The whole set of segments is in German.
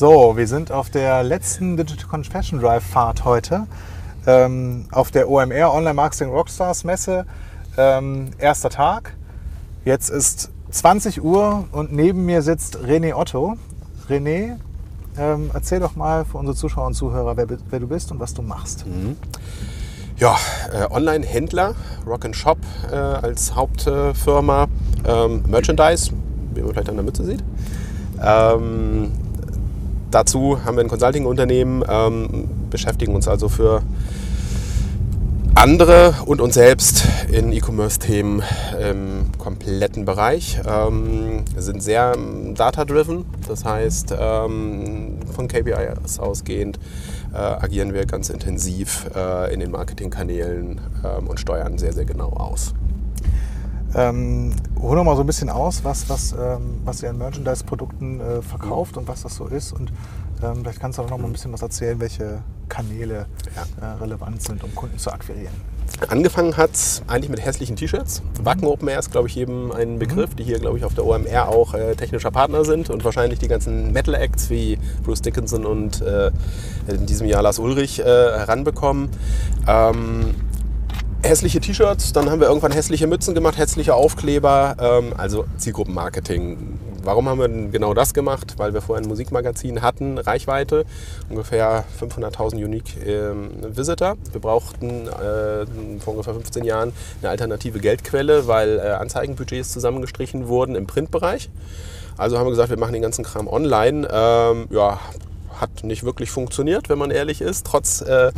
So, wir sind auf der letzten Digital Confession Drive Fahrt heute. Ähm, auf der OMR Online Marketing Rockstars Messe. Ähm, erster Tag. Jetzt ist 20 Uhr und neben mir sitzt René Otto. René, ähm, erzähl doch mal für unsere Zuschauer und Zuhörer, wer, wer du bist und was du machst. Mhm. Ja, äh, Online-Händler, Rock and Shop äh, als Hauptfirma, ähm, Merchandise, wie man vielleicht an der Mütze sieht. Ähm, dazu haben wir ein Consulting-Unternehmen, ähm, beschäftigen uns also für andere und uns selbst in E-Commerce-Themen im kompletten Bereich. Ähm, sind sehr data-driven, das heißt ähm, von KPIs ausgehend äh, agieren wir ganz intensiv äh, in den Marketingkanälen ähm, und steuern sehr, sehr genau aus. Ähm, hol noch mal so ein bisschen aus, was, was, ähm, was ihr an Merchandise-Produkten äh, verkauft und was das so ist. Und ähm, vielleicht kannst du auch noch mal ein bisschen was erzählen, welche Kanäle äh, relevant sind, um Kunden zu akquirieren. Angefangen hat es eigentlich mit hässlichen T-Shirts. Wacken Open Air ist, glaube ich, jedem ein Begriff, mhm. die hier, glaube ich, auf der OMR auch äh, technischer Partner sind und wahrscheinlich die ganzen Metal-Acts wie Bruce Dickinson und äh, in diesem Jahr Lars Ulrich äh, heranbekommen. Ähm, hässliche T-Shirts, dann haben wir irgendwann hässliche Mützen gemacht, hässliche Aufkleber, ähm, also Zielgruppenmarketing. Warum haben wir genau das gemacht? Weil wir vorher ein Musikmagazin hatten, Reichweite, ungefähr 500.000 Unique ähm, Visitor. Wir brauchten äh, vor ungefähr 15 Jahren eine alternative Geldquelle, weil äh, Anzeigenbudgets zusammengestrichen wurden im Printbereich. Also haben wir gesagt, wir machen den ganzen Kram online. Ähm, ja, hat nicht wirklich funktioniert, wenn man ehrlich ist, trotz äh,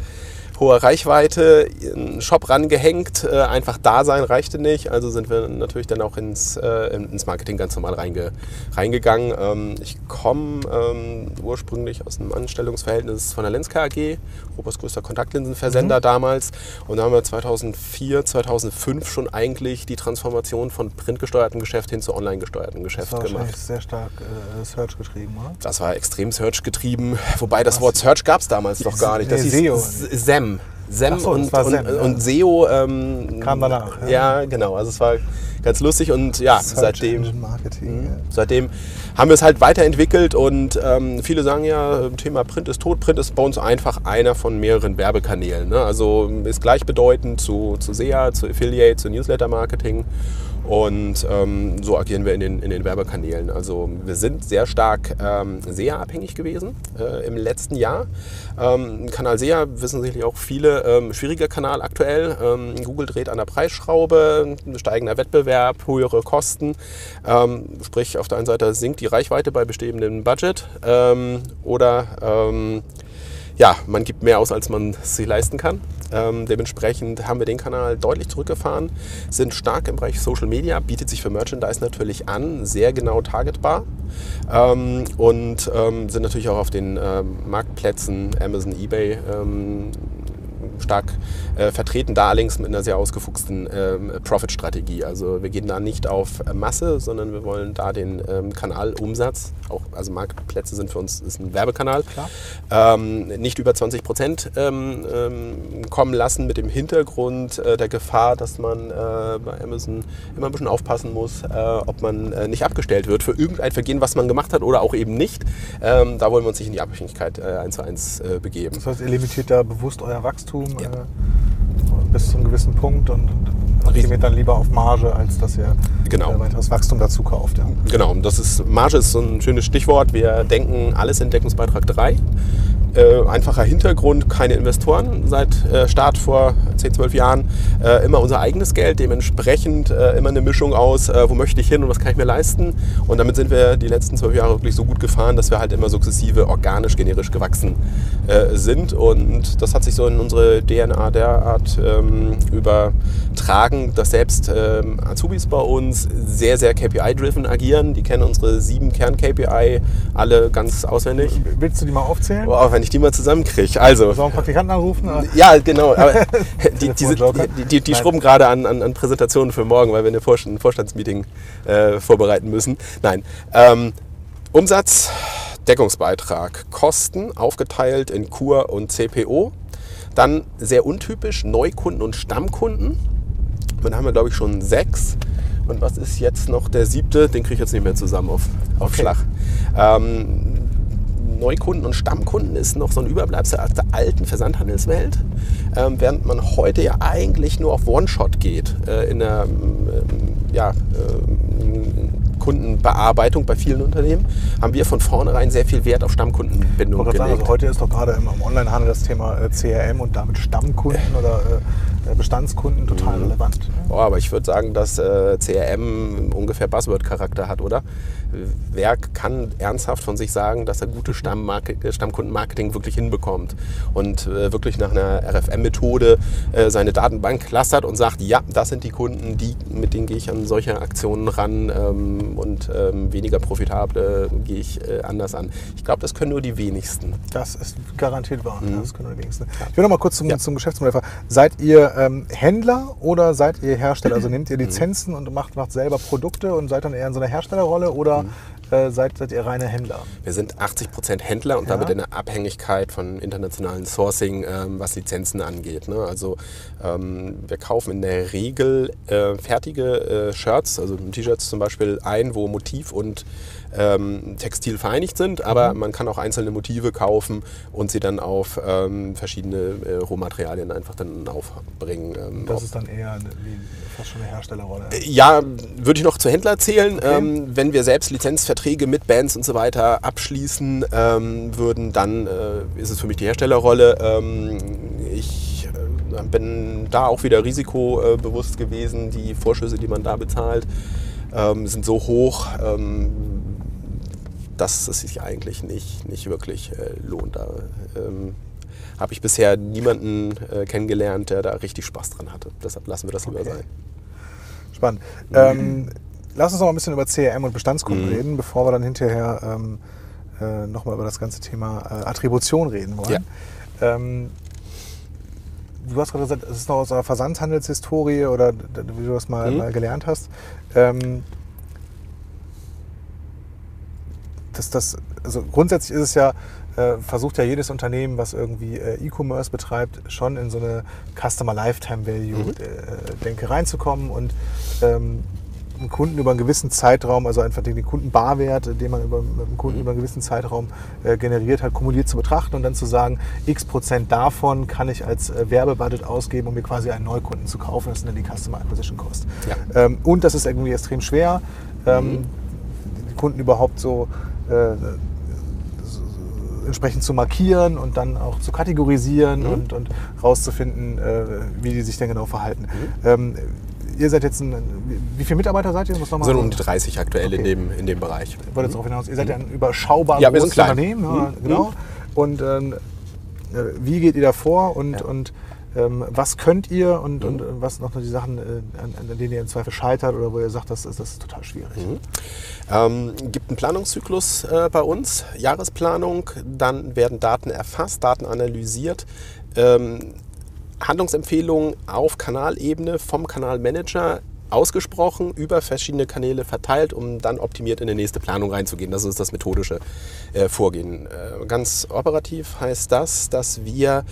hohe Reichweite, einen Shop rangehängt, äh, einfach da sein reichte nicht. Also sind wir natürlich dann auch ins, äh, ins Marketing ganz normal reinge, reingegangen. Ähm, ich komme ähm, ursprünglich aus einem Anstellungsverhältnis von der Lenska AG, Europas größter Kontaktlinsenversender mhm. damals. Und da haben wir 2004, 2005 schon eigentlich die Transformation von printgesteuertem Geschäft hin zu online gesteuertem Geschäft das war gemacht. sehr stark äh, Search getrieben, oder? Das war extrem Search getrieben, wobei das Was? Wort Search gab es damals noch gar nicht. Das nee, ist SEO. SEM. SEM so, und, und, Sem, ja. und, SEO ähm, kam danach. Ja. ja. genau. Also es war ganz lustig und ja, Search seitdem, Marketing, mh, seitdem haben wir es halt weiterentwickelt und ähm, viele sagen ja, Thema Print ist tot. Print ist bei uns einfach einer von mehreren Werbekanälen. Ne? Also ist gleichbedeutend zu, zu SEA, zu Affiliate, zu Newsletter-Marketing. Und ähm, so agieren wir in den, in den Werbekanälen. Also wir sind sehr stark ähm, SEA-abhängig gewesen äh, im letzten Jahr. Ähm, Kanal SEA wissen sicherlich auch viele, ähm, schwieriger Kanal aktuell. Ähm, Google dreht an der Preisschraube, steigender Wettbewerb, höhere Kosten. Ähm, sprich, auf der einen Seite sinkt die Reichweite bei bestehendem Budget ähm, oder ja, man gibt mehr aus, als man sich leisten kann. Ähm, dementsprechend haben wir den Kanal deutlich zurückgefahren, sind stark im Bereich Social Media, bietet sich für Merchandise natürlich an, sehr genau targetbar. Ähm, und ähm, sind natürlich auch auf den ähm, Marktplätzen Amazon, eBay ähm, stark äh, vertreten, da allerdings mit einer sehr ausgefuchsten ähm, Profit-Strategie. Also wir gehen da nicht auf Masse, sondern wir wollen da den ähm, Kanalumsatz, auch, also Marktplätze sind für uns ist ein Werbekanal, ähm, nicht über 20 Prozent ähm, ähm, kommen lassen mit dem Hintergrund äh, der Gefahr, dass man äh, bei Amazon immer ein bisschen aufpassen muss, äh, ob man äh, nicht abgestellt wird für irgendein Vergehen, was man gemacht hat oder auch eben nicht. Ähm, da wollen wir uns nicht in die Abhängigkeit äh, eins zu eins begeben. Das heißt, ihr limitiert da bewusst euer Wachstum ja. bis zu einem gewissen Punkt und optimiert dann lieber auf Marge, als dass ihr genau. weiteres Wachstum dazu kauft. Ja. Genau, das ist, Marge ist so ein schönes Stichwort. Wir denken alles in Deckungsbeitrag 3. Äh, einfacher Hintergrund, keine Investoren seit äh, Start vor 10, 12 Jahren. Äh, immer unser eigenes Geld, dementsprechend äh, immer eine Mischung aus, äh, wo möchte ich hin und was kann ich mir leisten. Und damit sind wir die letzten zwölf Jahre wirklich so gut gefahren, dass wir halt immer sukzessive organisch, generisch gewachsen sind. Und das hat sich so in unsere DNA derart ähm, übertragen, dass selbst ähm, Azubis bei uns sehr, sehr KPI-driven agieren. Die kennen unsere sieben Kern-KPI alle ganz auswendig. Willst du die mal aufzählen? Oh, wenn ich die mal zusammenkriege. Also, Sollen wir einen Praktikanten anrufen? Oder? Ja, genau. Aber die, diese, die, die, die schrubben gerade an, an, an, Präsentationen für morgen, weil wir eine Vorstand, ein Vorstandsmeeting äh, vorbereiten müssen. Nein. Ähm, Umsatz, Deckungsbeitrag, Kosten aufgeteilt in Kur und CPO. Dann sehr untypisch Neukunden und Stammkunden. Dann haben wir, glaube ich, schon sechs. Und was ist jetzt noch der siebte? Den kriege ich jetzt nicht mehr zusammen auf, auf okay. Schlag. Ähm, Neukunden und Stammkunden ist noch so ein Überbleibsel aus der alten Versandhandelswelt, ähm, während man heute ja eigentlich nur auf One-Shot geht äh, in der ähm, ja, äh, Kundenbearbeitung bei vielen Unternehmen, haben wir von vornherein sehr viel Wert auf Stammkundenbindung gelegt. sagen, also heute ist doch gerade im, im Onlinehandel das Thema äh, CRM und damit Stammkunden oder äh, Bestandskunden total Mhm. relevant. Boah, aber ich würde sagen, dass äh, CRM ungefähr Buzzword-Charakter hat, oder? Wer kann ernsthaft von sich sagen, dass er gute äh, Stammkundenmarketing wirklich hinbekommt und äh, wirklich nach einer RFM-Methode äh, seine Datenbank clustert und sagt, ja, das sind die Kunden, die, mit denen gehe ich an solche Aktionen ran ähm, und ähm, weniger profitable gehe ich äh, anders an. Ich glaube, das können nur die wenigsten. Das ist garantiert wahr. Das können wir wenigstens. Ich will noch mal kurz zum, zum Geschäftsmodell fragen. Seid ihr ähm, Händler oder seid ihr Hersteller? Also nehmt ihr Lizenzen und macht, macht selber Produkte und seid dann eher in so einer Herstellerrolle oder äh, seid, seid ihr reine Händler? Wir sind 80% Händler und Ja. damit in der Abhängigkeit von internationalen Sourcing, ähm, was Lizenzen angeht. Ne? Also ähm, wir kaufen in der Regel äh, fertige äh, Shirts, also T-Shirts zum Beispiel ein, wo Motiv und ähm, Textil vereinigt sind, aber man kann auch einzelne Motive kaufen und sie dann auf ähm, verschiedene äh, Rohmaterialien einfach dann aufbringen. Ähm, Das auf- ist dann eher eine, fast schon eine Herstellerrolle. ja, würde ich noch zu Händler zählen. Ähm, wenn wir selbst Lizenzverträge mit Bands und so weiter abschließen ähm, würden, dann äh, ist es für mich die Herstellerrolle. Ähm, ich äh, bin da auch wieder risikobewusst gewesen. Die Vorschüsse, die man da bezahlt, sind so hoch, dass es sich eigentlich nicht, nicht wirklich äh, lohnt. Da ähm, habe ich bisher niemanden äh, kennengelernt, der da richtig Spaß dran hatte. Deshalb lassen wir das lieber Okay. sein. Spannend. Ähm, lass uns noch mal ein bisschen über CRM und Bestandskunden Mhm. reden, bevor wir dann hinterher ähm, äh, nochmal über das ganze Thema äh, Attribution reden wollen. Ähm, du hast gerade gesagt, es ist noch aus einer Versandhandelshistorie oder wie du das mal, Mhm. mal gelernt hast. Ähm, dass das, also grundsätzlich ist es ja, äh, versucht ja jedes Unternehmen, was irgendwie äh, E-Commerce betreibt, schon in so eine Customer Lifetime Value Mhm. äh, Denke reinzukommen und ähm, einen Kunden über einen gewissen Zeitraum, also einfach den, den Kundenbarwert, den man über, mit dem Kunden Mhm. über einen gewissen Zeitraum äh, generiert hat, kumuliert zu betrachten und dann zu sagen, x Prozent davon kann ich als äh, Werbebudget ausgeben, um mir quasi einen Neukunden zu kaufen. Das sind dann die Customer Acquisition Cost. Ja. Ähm, und das ist irgendwie extrem schwer, ähm, Mhm. die Kunden überhaupt so- entsprechend zu markieren und dann auch zu kategorisieren Mhm. und, und rauszufinden, äh, wie die sich denn genau verhalten. Mhm. Ähm, ihr seid jetzt ein, wie- viele Mitarbeiter seid ihr? Muss noch mal sind um die 30 aktuell in, Okay. dem, in dem Bereich. ich wollte jetzt darauf hinaus, ihr seid ja ein überschaubar Ja, großes. Unternehmen, ja, Mhm. genau. Und ähm, äh, wie geht ihr da vor und, Ja. und ähm, was könnt ihr und, Mhm. und äh, was noch die Sachen, äh, an, an denen ihr im Zweifel scheitert oder wo ihr sagt, das ist, das ist total schwierig. Mhm. Ähm, gibt einen Planungszyklus äh, bei uns, Jahresplanung, dann werden Daten erfasst, Daten analysiert, ähm, Handlungsempfehlungen auf Kanalebene vom Kanalmanager ausgesprochen, über verschiedene Kanäle verteilt, um dann optimiert in die nächste Planung reinzugehen. Das ist das methodische äh, Vorgehen. Äh, ganz operativ heißt das, dass wir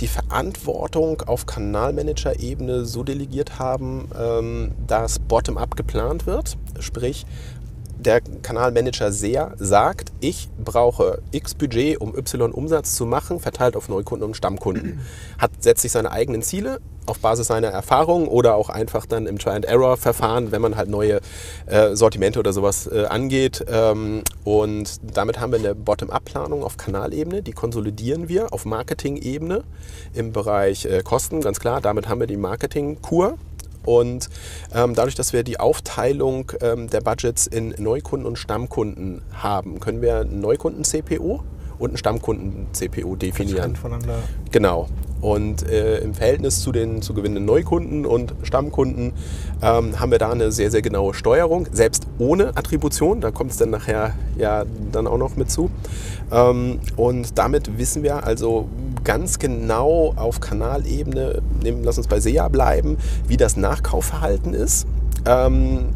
die Verantwortung auf Kanalmanager-Ebene so delegiert haben, ähm, dass bottom-up geplant wird. Sprich, der Kanalmanager SEA sagt, ich brauche X Budget, um Y Umsatz zu machen, verteilt auf Neukunden und Stammkunden. Hat, setzt sich seine eigenen Ziele auf Basis seiner Erfahrung oder auch einfach dann im Try-and-Error-Verfahren, wenn man halt neue äh, Sortimente oder sowas äh, angeht. Ähm, und damit haben wir eine Bottom-up-Planung auf Kanalebene, die konsolidieren wir auf Marketing-Ebene im Bereich äh, Kosten, ganz klar. Damit haben wir die Marketing-Kur. Und ähm, dadurch, dass wir die Aufteilung ähm, der Budgets in Neukunden und Stammkunden haben, können wir einen Neukunden-CPO und einen Stammkunden-CPO definieren. Voneinander. Genau. Und äh, im Verhältnis zu den zu gewinnenden Neukunden und Stammkunden ähm, haben wir da eine sehr, sehr genaue Steuerung, selbst ohne Attribution. Da kommt es dann nachher ja dann auch noch mit zu. Ähm, und damit wissen wir also ganz genau auf Kanalebene, nehmen, lass uns bei SEA bleiben, wie das Nachkaufverhalten ist. Ähm,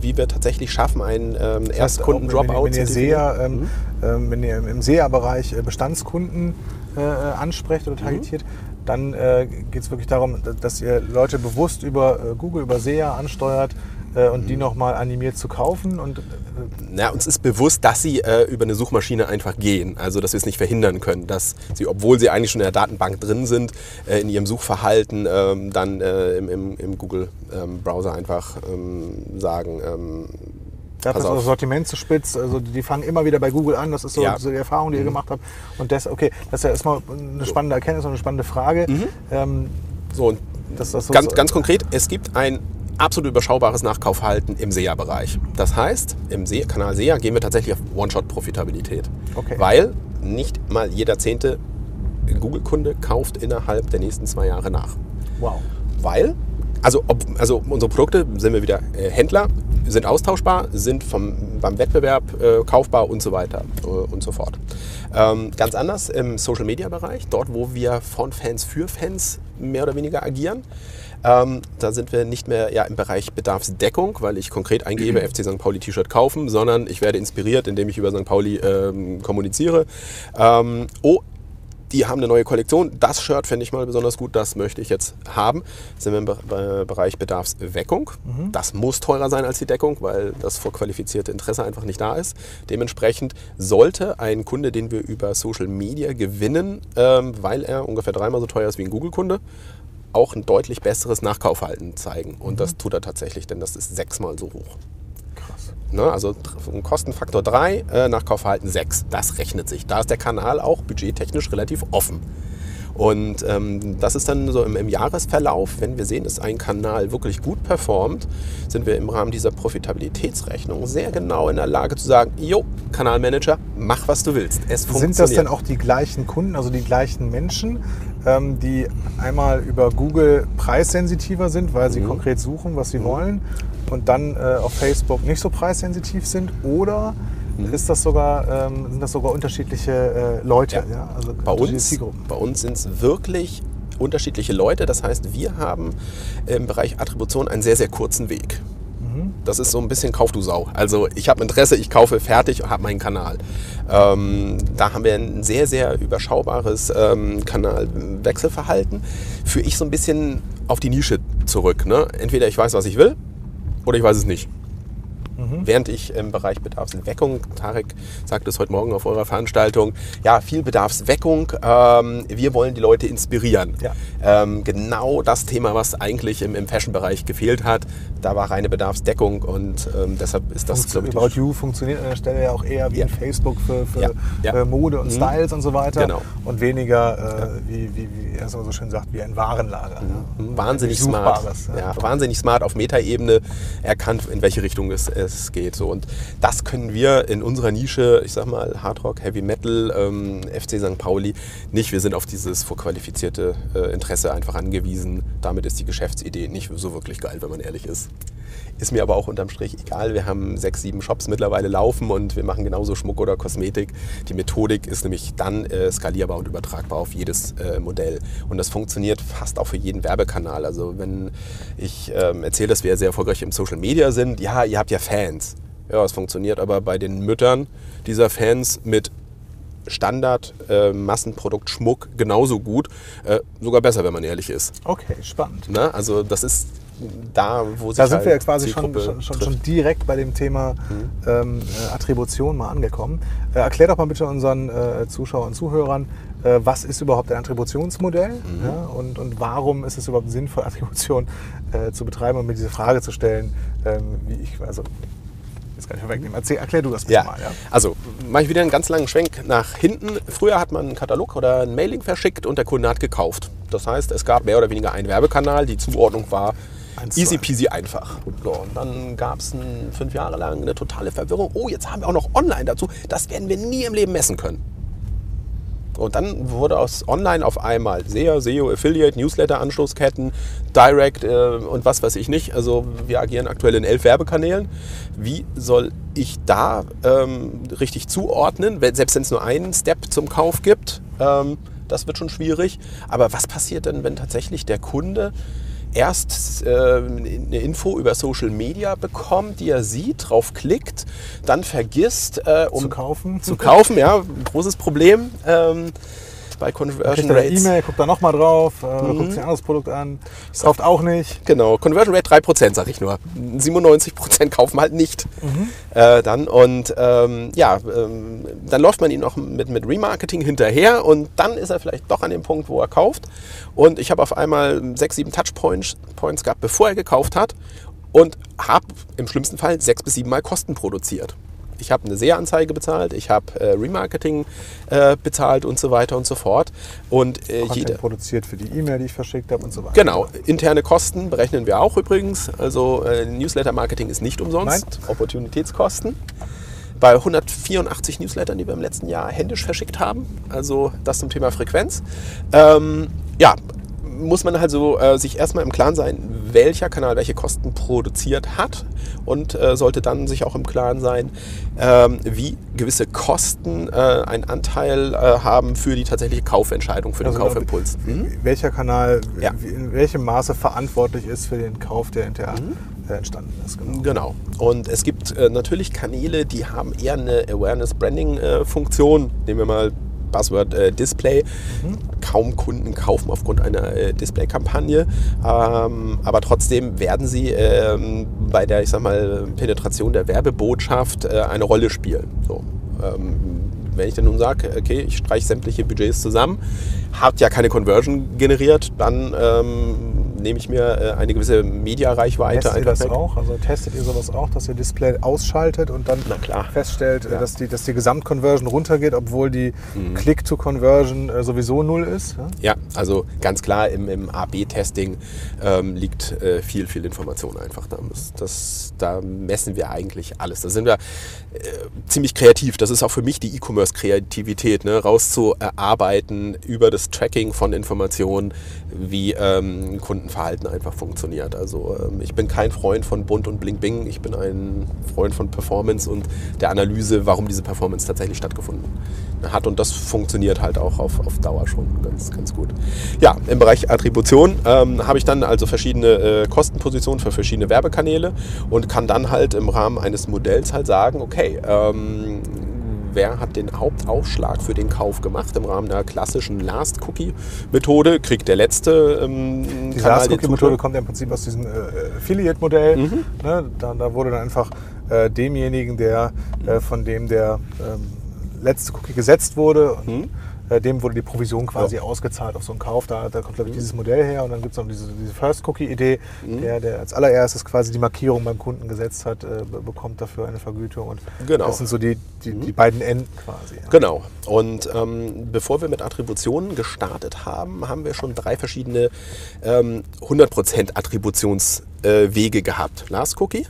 wie wir tatsächlich schaffen, einen ähm, Erstkunden-Dropout Wenn, SEA, ähm, ähm, wenn ihr im- SEA-Bereich äh, Bestandskunden äh, ansprecht Mhm. oder targetiert, dann äh, geht es wirklich darum, dass- dass ihr Leute bewusst über äh, Google, über SEA ansteuert, äh, und die nochmal animiert zu kaufen. Und, äh, Na, uns ist bewusst, dass sie äh, über eine Suchmaschine einfach gehen. Also, dass wir es nicht verhindern können, dass sie, obwohl sie eigentlich schon in der Datenbank drin sind, äh, in ihrem Suchverhalten ähm, dann äh, im, im, im Google-Browser einfach ähm, sagen, ähm, dafür pass ist das. Sortiment zu spitz. Also die fangen immer wieder bei Google an. Das ist so, Ja. Mhm. so die Erfahrung, die ihr gemacht habt. Und das, okay, das ist ja erstmal eine spannende Erkenntnis und eine spannende Frage. Ähm, so, und das so ganz, ganz konkret, es gibt ein absolut überschaubares Nachkaufverhalten im SEA-Bereich. Das heißt, im SEA, Kanal SEA gehen wir tatsächlich auf One-Shot-Profitabilität. Okay. Weil nicht mal jeder zehnte Google-Kunde kauft innerhalb der nächsten zwei Jahre nach. Wow. Weil, also, ob, also unsere Produkte, sind wir wieder äh, Händler, sind austauschbar, sind vom, beim Wettbewerb äh, kaufbar und so weiter äh, und so fort. Ähm, ganz anders im Social-Media-Bereich, dort wo wir von Fans für Fans mehr oder weniger agieren. Ähm, da sind wir nicht mehr ja, im Bereich Bedarfsdeckung, weil ich konkret eingebe, FC St. Pauli T-Shirt kaufen, sondern ich werde inspiriert, indem ich über St. Pauli ähm, kommuniziere. Ähm, oh, die haben eine neue Kollektion. Das Shirt fände ich mal besonders gut, das möchte ich jetzt haben. Sind wir im Be Be Bereich Bedarfsweckung. Das muss teurer sein als die Deckung, weil das vorqualifizierte Interesse einfach nicht da ist. Dementsprechend sollte ein Kunde, den wir über Social Media gewinnen, ähm, weil er ungefähr dreimal so teuer ist wie ein Google-Kunde, auch ein deutlich besseres Nachkaufverhalten zeigen. Und das tut er tatsächlich, denn das ist sechsmal so hoch. Krass. Ne, also Kostenfaktor 3, äh, Nachkaufverhalten 6. Das rechnet sich. Da ist der Kanal auch budgettechnisch relativ offen. Und ähm, das ist dann so im, im Jahresverlauf, wenn wir sehen, dass ein Kanal wirklich gut performt, sind wir im Rahmen dieser Profitabilitätsrechnung sehr genau in der Lage zu sagen, jo, Kanalmanager, mach was du willst. Es Sind das funktioniert. denn auch die gleichen Kunden, also die gleichen Menschen, die einmal über Google preissensitiver sind, weil Mhm. sie konkret suchen, was sie wollen, und dann äh, auf Facebook nicht so preissensitiv sind? Oder Mhm. ist das sogar, ähm, sind das sogar unterschiedliche äh, Leute? Ja. Ja. Also Bei unterschiedliche uns, bei uns sind es wirklich unterschiedliche Leute. Das heißt, wir haben im Bereich Attribution einen sehr, sehr kurzen Weg. Das ist so ein bisschen Kauf du Sau. Also ich habe Interesse, ich kaufe fertig und habe meinen Kanal. Ähm, da haben wir ein sehr, sehr überschaubares ähm, Kanalwechselverhalten. Führe ich so ein bisschen auf die Nische zurück. Ne? Entweder ich weiß, was ich will, oder ich weiß es nicht. Während ich im Bereich Bedarfsweckung, Tarek sagte es heute Morgen auf eurer Veranstaltung, ja, viel Bedarfsweckung. Ähm, wir wollen die Leute inspirieren. Ja. Ähm, genau das Thema, was eigentlich im, im Fashion-Bereich gefehlt hat. Da war reine Bedarfsdeckung und ähm, deshalb ist das, glaube ich, About You funktioniert an der Stelle ja auch eher wie Ja. ein Facebook für, für Ja, ja. Äh, Mode und Mhm. Styles und so weiter. Genau. Und weniger, äh, wie, wie, wie er es immer so schön sagt, wie ein Warenlager. Ja. wahnsinnig Nicht smart. Ja, wahnsinnig smart auf Metaebene erkannt, in welche Richtung es, es geht. So. Und das können wir in unserer Nische, ich sag mal Hard Rock, Heavy Metal, ähm, FC St. Pauli, nicht. Wir sind auf dieses vorqualifizierte äh, Interesse einfach angewiesen. Damit ist die Geschäftsidee nicht so wirklich geil, wenn man ehrlich ist. Ist mir aber auch unterm Strich egal. Wir haben sechs, sieben Shops mittlerweile laufen und wir machen genauso Schmuck oder Kosmetik. Die Methodik ist nämlich dann äh, skalierbar und übertragbar auf jedes äh, Modell. Und das funktioniert fast auch für jeden Werbekanal. Also wenn ich ähm, erzähle, dass wir sehr erfolgreich im Social Media sind, ja, ihr habt ja Fans. Ja, es funktioniert aber bei den Müttern dieser Fans mit Standard, äh, Massenprodukt, Schmuck genauso gut. Äh, sogar besser, wenn man ehrlich ist. Okay, spannend. Ne? Also das ist da, wo sich Da sind halt wir ja quasi schon, schon, schon. Mhm. direkt bei dem Thema ähm, äh, Attribution mal angekommen. Äh, erklär doch mal bitte unseren äh, Zuschauern und Zuhörern, äh, was ist überhaupt ein Attributionsmodell Mhm. ja, und, und warum ist es überhaupt sinnvoll, Attribution äh, zu betreiben und mir diese Frage zu stellen, ähm, wie ich, also, jetzt kann ich vorwegnehmen. Erzähl, erklär du das bitte Ja, mal. Ja? also mache ich wieder einen ganz langen Schwenk nach hinten. Früher hat man einen Katalog oder ein Mailing verschickt und der Kunde hat gekauft. Das heißt, es gab mehr oder weniger einen Werbekanal, die Zuordnung war Eins easy peasy einfach. So, und dann gab es fünf Jahre lang eine totale Verwirrung. Oh, jetzt haben wir auch noch online dazu. Das werden wir nie im Leben messen können. Und dann wurde aus Online auf einmal SEA, SEO, Affiliate, Newsletter, Anschlussketten, Direct äh, und was weiß ich nicht. Also wir agieren aktuell in elf Werbekanälen. Wie soll ich da ähm, richtig zuordnen, wenn, selbst wenn es nur einen Step zum Kauf gibt? Ähm, das wird schon schwierig. Aber was passiert denn, wenn tatsächlich der Kunde erst äh, eine Info über Social Media bekommt, die er sieht, draufklickt, dann vergisst, äh, um Zu kaufen? zu kaufen, ja, großes Problem. Ähm, bei Conversion er Rates. E-Mail, guckt da nochmal drauf, äh, Mhm. guckt sich ein anderes Produkt an, kauft auch nicht. Genau, Conversion Rate 3%, sag ich nur. 97% kaufen halt nicht. Mhm. Äh, dann und ähm, ja, ähm, dann läuft man ihn noch mit, mit Remarketing hinterher und dann ist er vielleicht doch an dem Punkt, wo er kauft. Und ich habe auf einmal sechs, sieben Touchpoints Points gehabt, bevor er gekauft hat und habe im schlimmsten Fall sechs bis sieben Mal Kosten produziert. Ich habe eine SEA-Anzeige bezahlt, ich habe äh, Remarketing äh, bezahlt und so weiter und so fort. Und äh, jeder, produziert für die E-Mail, die ich verschickt habe und so weiter. Genau, interne Kosten berechnen wir auch übrigens. Also äh, Newsletter-Marketing ist nicht umsonst. Opportunitätskosten. Bei 184 Newslettern, die wir im letzten Jahr händisch verschickt haben. Also das zum Thema Frequenz. Ähm, ja, muss man also äh, sich erstmal im Klaren sein, welcher Kanal welche Kosten produziert hat und äh, sollte dann sich auch im Klaren sein, ähm, wie gewisse Kosten äh, einen Anteil äh, haben für die tatsächliche Kaufentscheidung, für den Also, Kaufimpuls. Mhm. Welcher Kanal Ja. in welchem Maße verantwortlich ist für den Kauf, der hinterher äh, entstanden ist. Genau. Genau. Und es gibt äh, natürlich Kanäle, die haben eher eine Awareness-Branding-Funktion. Nehmen wir mal Buzzword äh, Display. Kaum Kunden kaufen aufgrund einer äh, Display-Kampagne, ähm, aber trotzdem werden sie ähm, bei der, ich sag mal, Penetration der Werbebotschaft äh, eine Rolle spielen. So. Ähm, wenn ich dann nun sage, okay, ich streiche sämtliche Budgets zusammen, hat ja keine Conversion generiert, dann ähm, nehme ich mir äh, eine gewisse Media-Reichweite Testet ihr einfach das weg. auch? Also testet ihr sowas auch, dass ihr Display ausschaltet und dann feststellt, äh, Ja. dass, die, dass die Gesamtconversion runtergeht, obwohl die Mhm. Click-to-Conversion äh, sowieso null ist? Ja? Ja, also ganz klar im, im AB-Testing ähm, liegt äh, viel, viel Information einfach. Da, muss, das, da messen wir eigentlich alles. Da sind wir äh, ziemlich kreativ. Das ist auch für mich die E-Commerce-Kreativität, ne? rauszuarbeiten über das Tracking von Informationen, wie ähm, Kundenverhalten einfach funktioniert. Also ähm, ich bin kein Freund von Bunt und Bling Bing. Ich bin ein Freund von Performance und der Analyse, warum diese Performance tatsächlich stattgefunden hat. Und das funktioniert halt auch auf, auf Dauer schon ganz, ganz gut. Ja, im Bereich Attribution ähm, habe ich dann also verschiedene äh, Kostenpositionen für verschiedene Werbekanäle und kann dann halt im Rahmen eines Modells halt sagen, okay, ähm, wer hat den Hauptaufschlag für den Kauf gemacht im Rahmen der klassischen Last-Cookie-Methode, kriegt der letzte ähm, Die last den methode kommt ja im Prinzip aus diesem äh, Affiliate-Modell. Mhm. Ne? Da, da wurde dann einfach äh, demjenigen, der äh, von dem der ähm, letzte Cookie gesetzt wurde, und, Mhm. Äh, dem wurde die Provision quasi ausgezahlt auf so einen Kauf. Da, da kommt, glaube ich, Mhm. dieses Modell her. Und dann gibt es noch diese, diese First-Cookie-Idee, der, der als allererstes quasi die Markierung beim Kunden gesetzt hat, äh, be- bekommt dafür eine Vergütung. Und Genau. das sind so die, die, die beiden Enden quasi. Ja. Genau. Und ähm, bevor wir mit Attributionen gestartet haben, haben wir schon drei verschiedene ähm, 100% Attributionswege äh, gehabt. Last Cookie.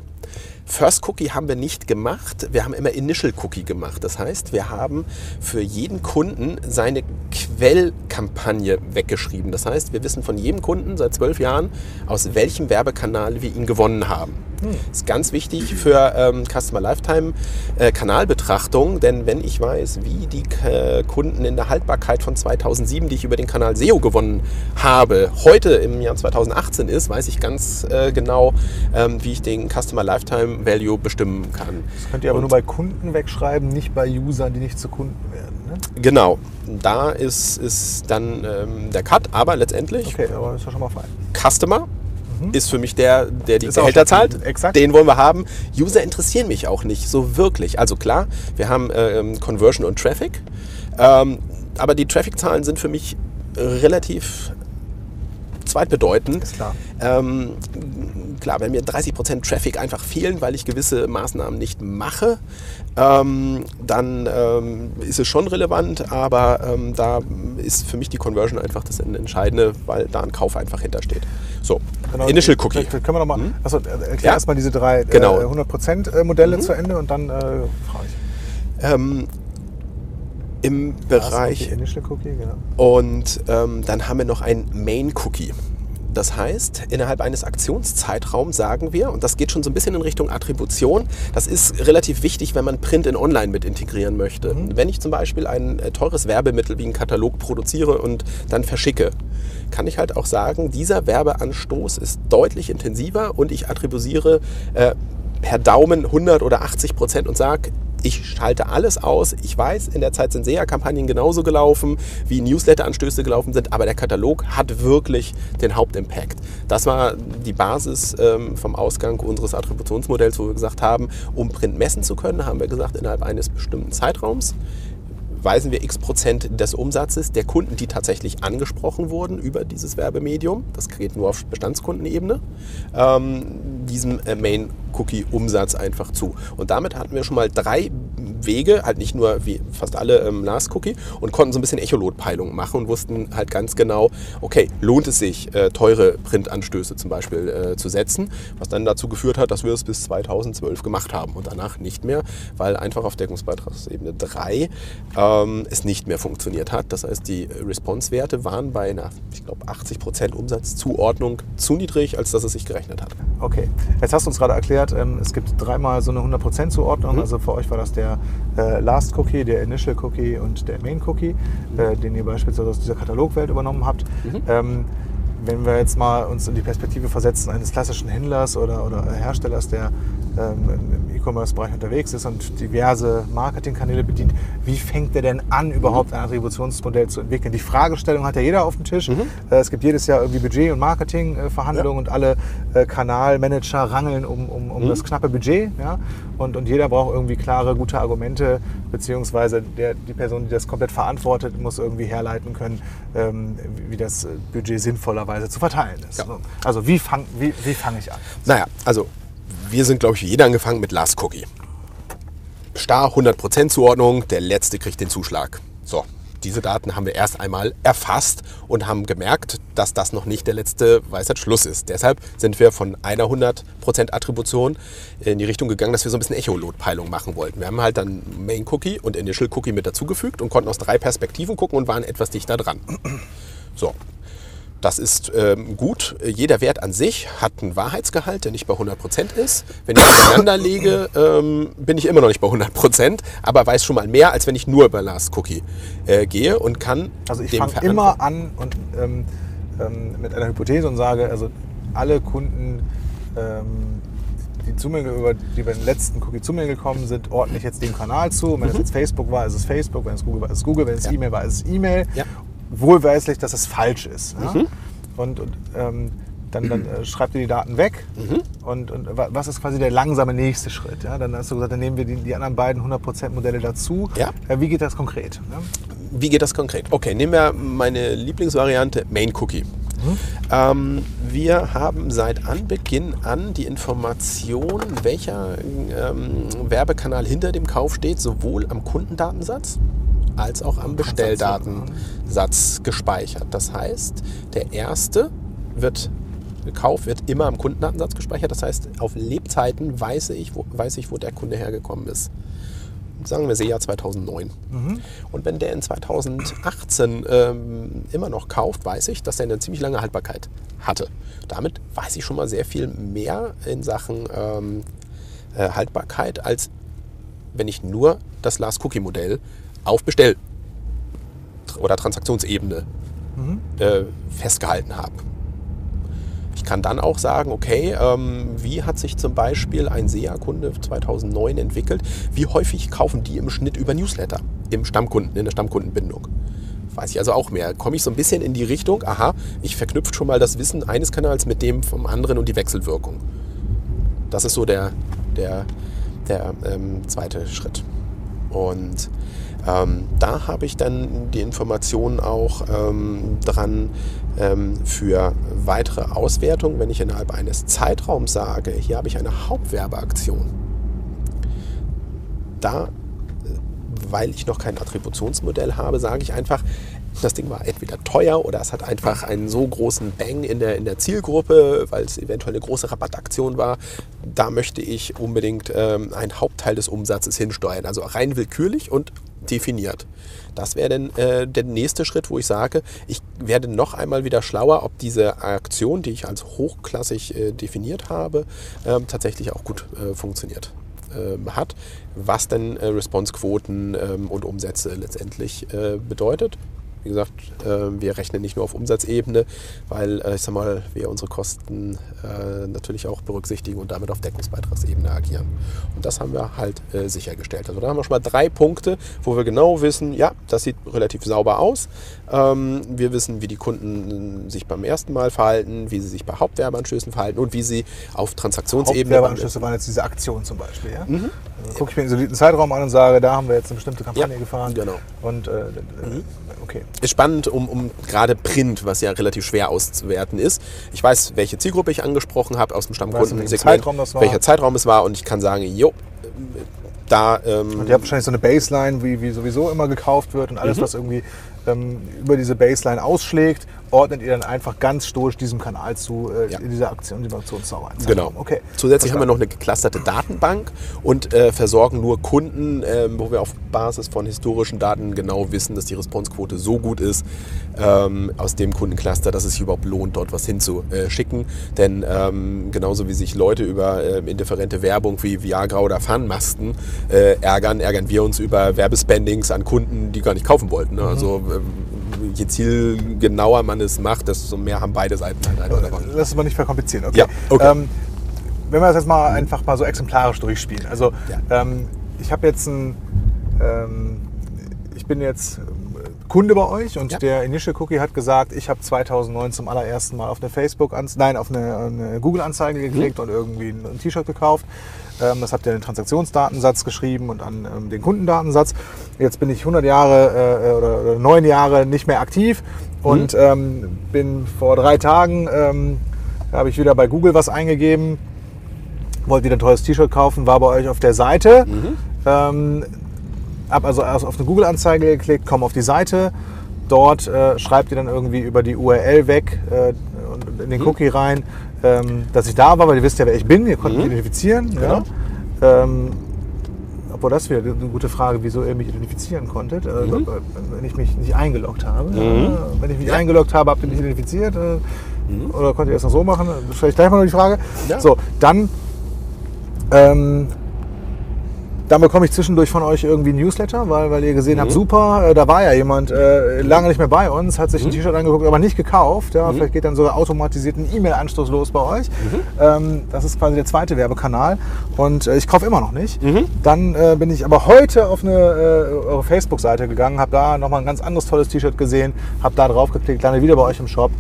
First Cookie haben wir nicht gemacht. Wir haben immer Initial Cookie gemacht. Das heißt, wir haben für jeden Kunden seine Quellkampagne weggeschrieben. Das heißt, wir wissen von jedem Kunden seit zwölf Jahren, aus welchem Werbekanal wir ihn gewonnen haben. Das ist ganz wichtig für ähm, Customer Lifetime äh, Kanalbetrachtung, denn wenn ich weiß, wie die äh, Kunden in der Haltbarkeit von 2007, die ich über den Kanal SEO gewonnen habe, heute im Jahr 2018 ist, weiß ich ganz äh, genau, ähm, wie ich den Customer Lifetime Value bestimmen kann. Das könnt ihr aber Und- nur bei Kunden wegschreiben, nicht bei Usern, die nicht zu Kunden werden. Ne? Genau, da ist, ist dann ähm, der Cut, aber letztendlich Okay, aber ist ja schon mal fein. Customer ist für mich der, der die Gehälter zahlt. exakt. Den wollen wir haben. User interessieren mich auch nicht so wirklich. Also klar, wir haben ähm, Conversion und Traffic, ähm, aber die Traffic-Zahlen sind für mich relativ zweitbedeutend. Ist klar. Ähm, klar, wenn mir 30% Traffic einfach fehlen, weil ich gewisse Maßnahmen nicht mache, ähm, dann ähm, ist es schon relevant, aber ähm, da ist für mich die Conversion einfach das Entscheidende, weil da ein Kauf einfach hintersteht. So, Initial Cookie. Vielleicht können wir nochmal, Mhm. achso, erklär Ja. erstmal diese drei Genau. äh, 100% Modelle zu Ende und dann äh, frage ich. Ähm, Im Bereich Cookie, Cookie, genau. Und ähm, dann haben wir noch ein Main Cookie. Das heißt, innerhalb eines Aktionszeitraums sagen wir, und das geht schon so ein bisschen in Richtung Attribution, das ist relativ wichtig, wenn man Print in Online mit integrieren möchte. Wenn ich zum Beispiel ein äh, teures Werbemittel wie einen Katalog produziere und dann verschicke, kann ich halt auch sagen, dieser Werbeanstoß ist deutlich intensiver und ich attribuiere äh, per Daumen 100 oder 80 Prozent und sage, ich schalte alles aus. Ich weiß, in der Zeit sind SEA-Kampagnen genauso gelaufen, wie Newsletter-Anstöße gelaufen sind, aber der Katalog hat wirklich den Hauptimpact. Das war die Basis ähm, vom Ausgang unseres Attributionsmodells, wo wir gesagt haben, um Print messen zu können, haben wir gesagt, innerhalb eines bestimmten Zeitraums weisen wir x Prozent des Umsatzes der Kunden, die tatsächlich angesprochen wurden über dieses Werbemedium, das geht nur auf Bestandskundenebene, ähm, diesem äh, Main Cookie-Umsatz einfach zu. Und damit hatten wir schon mal drei Wege, halt nicht nur wie fast alle ähm, Last Cookie, und konnten so ein bisschen Echolot-Peilung machen und wussten halt ganz genau, okay, lohnt es sich, äh, teure Printanstöße zum Beispiel äh, zu setzen, was dann dazu geführt hat, dass wir es bis 2012 gemacht haben und danach nicht mehr, weil einfach auf Deckungsbeitragsebene 3 ähm, es nicht mehr funktioniert hat. Das heißt, die Response-Werte waren bei einer, ich glaube, 80% Umsatzzuordnung zu niedrig, als dass es sich gerechnet hat. Okay, jetzt hast du uns gerade erklärt, ähm, es gibt dreimal so eine 100% Zuordnung. Mhm. Also für euch war das der äh, Last Cookie, der Initial Cookie und der Main Cookie, mhm. äh, den ihr beispielsweise aus dieser Katalogwelt übernommen habt. Mhm. Ähm, wenn wir jetzt mal uns in die Perspektive versetzen eines klassischen Händlers oder, oder Herstellers, der ähm, im E-Commerce-Bereich unterwegs ist und diverse Marketingkanäle bedient, wie fängt der denn an, überhaupt ein Attributionsmodell zu entwickeln? Die Fragestellung hat ja jeder auf dem Tisch. Mhm. Äh, es gibt jedes Jahr irgendwie Budget- und Marketingverhandlungen ja. und alle äh, Kanalmanager rangeln um, um, um mhm. das knappe Budget. Ja? Und, und jeder braucht irgendwie klare, gute Argumente, beziehungsweise der, die Person, die das komplett verantwortet, muss irgendwie herleiten können, ähm, wie das Budget sinnvollerweise zu verteilen ist. Ja. Also wie fange wie, wie fang ich an? Naja, also wir sind, glaube ich, wie jeder angefangen mit Last Cookie. Star 100% Zuordnung, der letzte kriegt den Zuschlag. So, diese Daten haben wir erst einmal erfasst und haben gemerkt, dass das noch nicht der letzte Weisheitsschluss ist. Deshalb sind wir von einer 100% Attribution in die Richtung gegangen, dass wir so ein bisschen Echolot-Peilung machen wollten. Wir haben halt dann Main Cookie und Initial Cookie mit dazugefügt und konnten aus drei Perspektiven gucken und waren etwas dichter dran. So, das ist ähm, gut. Jeder Wert an sich hat einen Wahrheitsgehalt, der nicht bei 100% ist. Wenn ich übereinander lege, ähm, bin ich immer noch nicht bei 100%, aber weiß schon mal mehr, als wenn ich nur bei Last Cookie äh, gehe und kann. Also ich fange immer an und ähm, ähm, mit einer Hypothese und sage, also alle Kunden, ähm, die zu mir über die bei den letzten Cookie zu mir gekommen sind, ordne ich jetzt dem Kanal zu. Und wenn mhm. es jetzt Facebook war, ist es Facebook. Wenn es Google war, ist es Google. Wenn es ja. E-Mail war, ist es E-Mail. Ja wohlweislich, dass es falsch ist. Ja? Mhm. Und, und ähm, dann, dann äh, schreibt ihr die Daten weg mhm. und, und, was ist quasi der langsame nächste Schritt? Ja? Dann hast du gesagt, dann nehmen wir die, die anderen beiden 100% Modelle dazu. Ja. Äh, wie geht das konkret? Ja? Wie geht das konkret? Okay, nehmen wir meine Lieblingsvariante Main Cookie. Mhm. Ähm, wir haben seit Anbeginn an die Information, welcher ähm, Werbekanal hinter dem Kauf steht, sowohl am Kundendatensatz als auch am Bestelldatensatz gespeichert. Das heißt, der erste wird Kauf wird immer am Kundendatensatz gespeichert. Das heißt, auf Lebzeiten weiß ich, wo, weiß ich, wo der Kunde hergekommen ist. Sagen wir Jahr 2009. Mhm. Und wenn der in 2018 ähm, immer noch kauft, weiß ich, dass er eine ziemlich lange Haltbarkeit hatte. Damit weiß ich schon mal sehr viel mehr in Sachen ähm, äh, Haltbarkeit, als wenn ich nur das Last Cookie Modell auf Bestell- oder Transaktionsebene mhm. äh, festgehalten habe. Ich kann dann auch sagen, okay, ähm, wie hat sich zum Beispiel ein SEA-Kunde 2009 entwickelt? Wie häufig kaufen die im Schnitt über Newsletter im Stammkunden, in der Stammkundenbindung? Weiß ich also auch mehr. Komme ich so ein bisschen in die Richtung, aha, ich verknüpfe schon mal das Wissen eines Kanals mit dem vom anderen und die Wechselwirkung. Das ist so der, der, der ähm, zweite Schritt. Und ähm, da habe ich dann die Informationen auch ähm, dran ähm, für weitere Auswertung, wenn ich innerhalb eines Zeitraums sage, hier habe ich eine Hauptwerbeaktion. Da, äh, weil ich noch kein Attributionsmodell habe, sage ich einfach, das Ding war entweder teuer oder es hat einfach einen so großen Bang in der, in der Zielgruppe, weil es eventuell eine große Rabattaktion war. Da möchte ich unbedingt ähm, einen Hauptteil des Umsatzes hinsteuern. Also rein willkürlich und definiert. Das wäre dann äh, der nächste Schritt, wo ich sage, ich werde noch einmal wieder schlauer, ob diese Aktion, die ich als hochklassig äh, definiert habe, äh, tatsächlich auch gut äh, funktioniert ähm, hat, was denn äh, Responsequoten ähm, und Umsätze letztendlich äh, bedeutet. Wie gesagt, äh, wir rechnen nicht nur auf Umsatzebene, weil äh, ich sag mal, wir unsere Kosten äh, natürlich auch berücksichtigen und damit auf Deckungsbeitragsebene agieren. Und das haben wir halt äh, sichergestellt. Also da haben wir schon mal drei Punkte, wo wir genau wissen, ja, das sieht relativ sauber aus. Ähm, wir wissen, wie die Kunden sich beim ersten Mal verhalten, wie sie sich bei Hauptwerbeanstößen verhalten und wie sie auf Transaktionsebene. Hauptwerbeanschlüsse waren jetzt diese Aktionen zum Beispiel. Ja? Mhm. Gucke ich mir den soliden Zeitraum an und sage, da haben wir jetzt eine bestimmte Kampagne Ja, gefahren. genau. Und äh, mhm. okay. ist spannend, um, um gerade Print, was ja relativ schwer auszuwerten ist. Ich weiß, welche Zielgruppe ich angesprochen habe aus dem Stammkundensegment, welchen Zeitraum das war? welcher Zeitraum es war und ich kann sagen, jo, da ähm, Und ihr habt wahrscheinlich so eine Baseline, wie, wie sowieso immer gekauft wird und alles, Mhm. was irgendwie ähm, über diese Baseline ausschlägt, ordnet ihr dann einfach ganz stoisch diesem Kanal zu, äh, Ja. in dieser Aktion, in diesem Aktionszeitraum. Genau. Okay. Zusätzlich haben wir noch eine geclusterte Datenbank und äh, versorgen nur Kunden, ähm, wo wir auf Basis von historischen Daten genau wissen, dass die Responsequote so gut ist ähm, aus dem Kundencluster, dass es sich überhaupt lohnt, dort was hinzuschicken. Denn ähm, genauso wie sich Leute über ähm, indifferente Werbung wie Viagra oder Fahnenmasten äh, ärgern, ärgern wir uns über Werbespendings an Kunden, die gar nicht kaufen wollten. Ne? Also ähm, je zielgenauer man es macht, desto mehr haben beide Seiten halt einfach davon. Lass es mal nicht verkomplizieren. Okay. Ja, okay. Ähm, wenn wir das jetzt mal einfach mal so exemplarisch durchspielen. Also Ja. ähm, ich habe jetzt ein, ähm, ich bin jetzt ähm, Kunde bei euch und Ja. der Initial Cookie hat gesagt, ich habe 2009 zum allerersten Mal auf eine Facebook, nein, auf eine, eine Google-Anzeige geklickt und irgendwie ein, ein T-Shirt gekauft. Ähm, das habt ihr in den Transaktionsdatensatz geschrieben und an ähm, den Kundendatensatz. Jetzt bin ich 100 Jahre äh, oder, oder 9 Jahre nicht mehr aktiv und ähm, bin vor drei Tagen habe ich wieder bei Google was eingegeben, wollte wieder ein tolles T-Shirt kaufen, war bei euch auf der Seite, ähm, habe also erst auf eine Google-Anzeige geklickt, komme auf die Seite, dort äh, schreibt ihr dann irgendwie über die URL weg äh, und in den Cookie rein, ähm, dass ich da war, weil ihr wisst ja, wer ich bin, ihr konntet mich identifizieren. Ja. Ähm, obwohl das wieder eine gute Frage, wieso ihr mich identifizieren konntet, äh, wenn ich mich nicht eingeloggt habe. Äh, wenn ich mich eingeloggt habe, habt ihr mich identifiziert. Äh, Oder könnt ihr das noch so machen? Das stelle ich gleich mal noch die Frage. Ja. So, dann, ähm, dann bekomme ich zwischendurch von euch irgendwie ein Newsletter, weil, weil ihr gesehen habt, super, äh, da war ja jemand äh, lange nicht mehr bei uns, hat sich ein T-Shirt angeguckt, aber nicht gekauft. Ja, Vielleicht geht dann sogar automatisiert ein E-Mail-Anstoß los bei euch. Ähm, das ist quasi der zweite Werbekanal und äh, ich kaufe immer noch nicht. Dann äh, bin ich aber heute auf eine äh, eure Facebook-Seite gegangen, habe da nochmal ein ganz anderes tolles T-Shirt gesehen, habe da drauf geklickt, lande wieder bei euch im Shop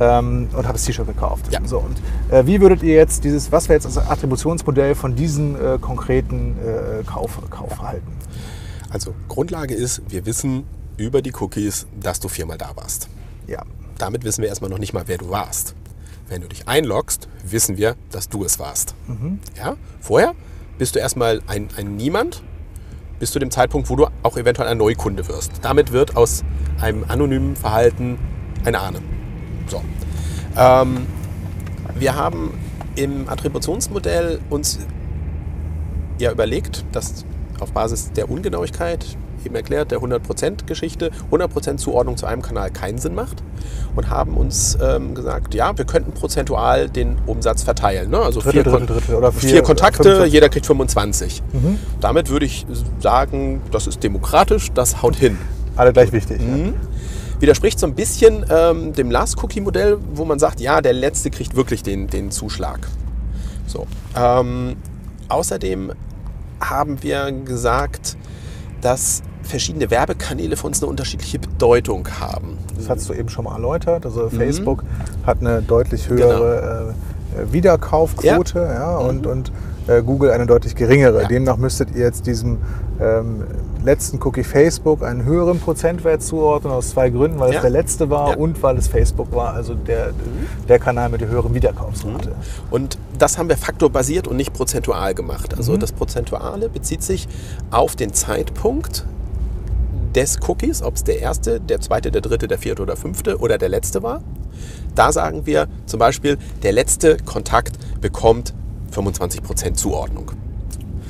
ähm, und habe das T-Shirt gekauft. Ja. So, und äh, wie würdet ihr jetzt dieses, was wäre jetzt das Attributionsmodell von diesem äh, konkreten äh, Kauf, Kaufverhalten? Also Grundlage ist, wir wissen über die Cookies, dass du viermal da warst. Ja. Damit wissen wir erstmal noch nicht mal, wer du warst. Wenn du dich einloggst, wissen wir, dass du es warst. Ja? Vorher bist du erstmal ein, ein Niemand bis zu dem Zeitpunkt, wo du auch eventuell ein Neukunde wirst. Damit wird aus einem anonymen Verhalten eine Ahne. So. Ähm, wir haben im Attributionsmodell uns ja überlegt, dass auf Basis der Ungenauigkeit, eben erklärt, der 100% Geschichte, 100% Zuordnung zu einem Kanal keinen Sinn macht und haben uns ähm, gesagt, ja, wir könnten prozentual den Umsatz verteilen. Ne? Also Drittel, vier, Drittel, Drittel oder vier, vier- Kontakte, 25. jeder kriegt 25. Damit würde ich sagen, das ist demokratisch, das haut hin. Alle gleich wichtig. Mhm. Widerspricht so ein bisschen ähm, dem Last-Cookie-Modell, wo man sagt, ja, der Letzte kriegt wirklich den, den Zuschlag. So. Ähm, außerdem haben wir gesagt, dass verschiedene Werbekanäle für uns eine unterschiedliche Bedeutung haben. Das hast du eben schon mal erläutert. Mhm. Also Facebook hat eine deutlich höhere Genau. äh, Wiederkaufquote ja. und, und äh, Google eine deutlich geringere. Mhm. Ja. Demnach müsstet ihr jetzt diesem ähm, letzten Cookie Facebook einen höheren Prozentwert zuordnen aus zwei Gründen, weil Ja. es der letzte war Ja. Mhm. und weil es Facebook war, also der, der Kanal mit der höheren Wiederkaufsrate. Und das haben wir faktorbasiert und nicht prozentual gemacht. Also Mhm. das Prozentuale bezieht sich auf den Zeitpunkt des Cookies, ob es der erste, der zweite, der dritte, der vierte oder fünfte oder der letzte war. Da sagen wir zum Beispiel, der letzte Kontakt bekommt 25% Zuordnung.